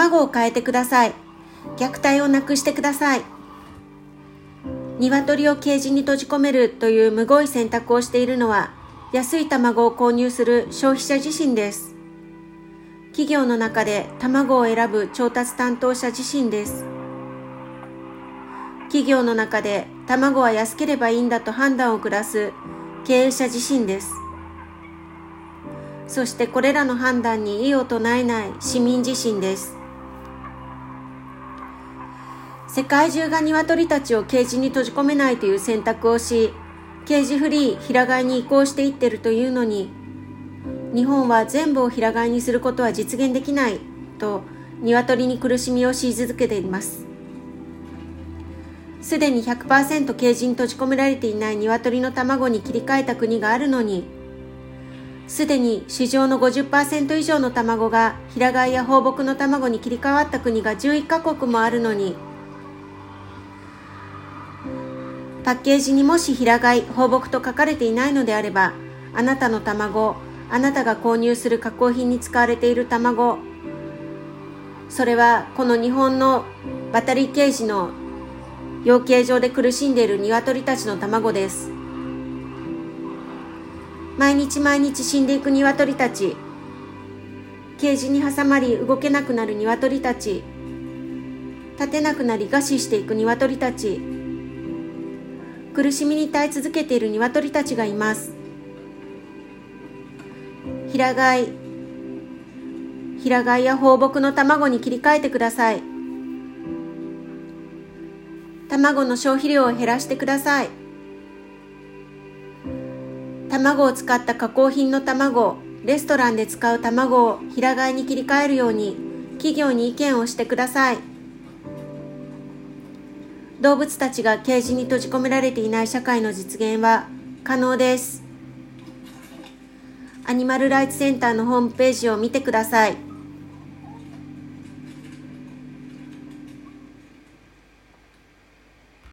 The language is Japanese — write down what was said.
卵を変えてください。虐待をなくしてください。鶏をケージに閉じ込めるというむごい選択をしているのは安い卵を購入する消費者自身です。企業の中で卵を選ぶ調達担当者自身です。企業の中で卵は安ければいいんだと判断を下す経営者自身です。そしてこれらの判断に異を唱えない市民自身です。世界中が鶏たちをケージに閉じ込めないという選択をし、ケージフリー平飼いに移行していってるというのに、日本は全部を平飼いにすることは実現できないと鶏に苦しみを強い続けています。すでに100%ケージに閉じ込められていない鶏の卵に切り替えた国があるのに、すでに市場の50%以上の卵が平飼いや放牧の卵に切り替わった国が11カ国もあるのに、パッケージにもし平飼い、放牧と書かれていないのであれば、あなたの卵、あなたが購入する加工品に使われている卵、それはこの日本のバタリーケージの養鶏場で苦しんでいる鶏たちの卵です。毎日毎日死んでいく鶏たち、ケージに挟まり動けなくなる鶏たち、立てなくなり餓死していく鶏たち、苦しみに耐え続けている鶏たちがいます。平飼い平飼いや放牧の卵に切り替えてください。卵の消費量を減らしてください。卵を使った加工品の卵レストランで使う卵を平飼いに切り替えるように企業に意見をしてください。動物たちがケージに閉じ込められていない社会の実現は可能です。アニマルライツセンターのホームページを見てください。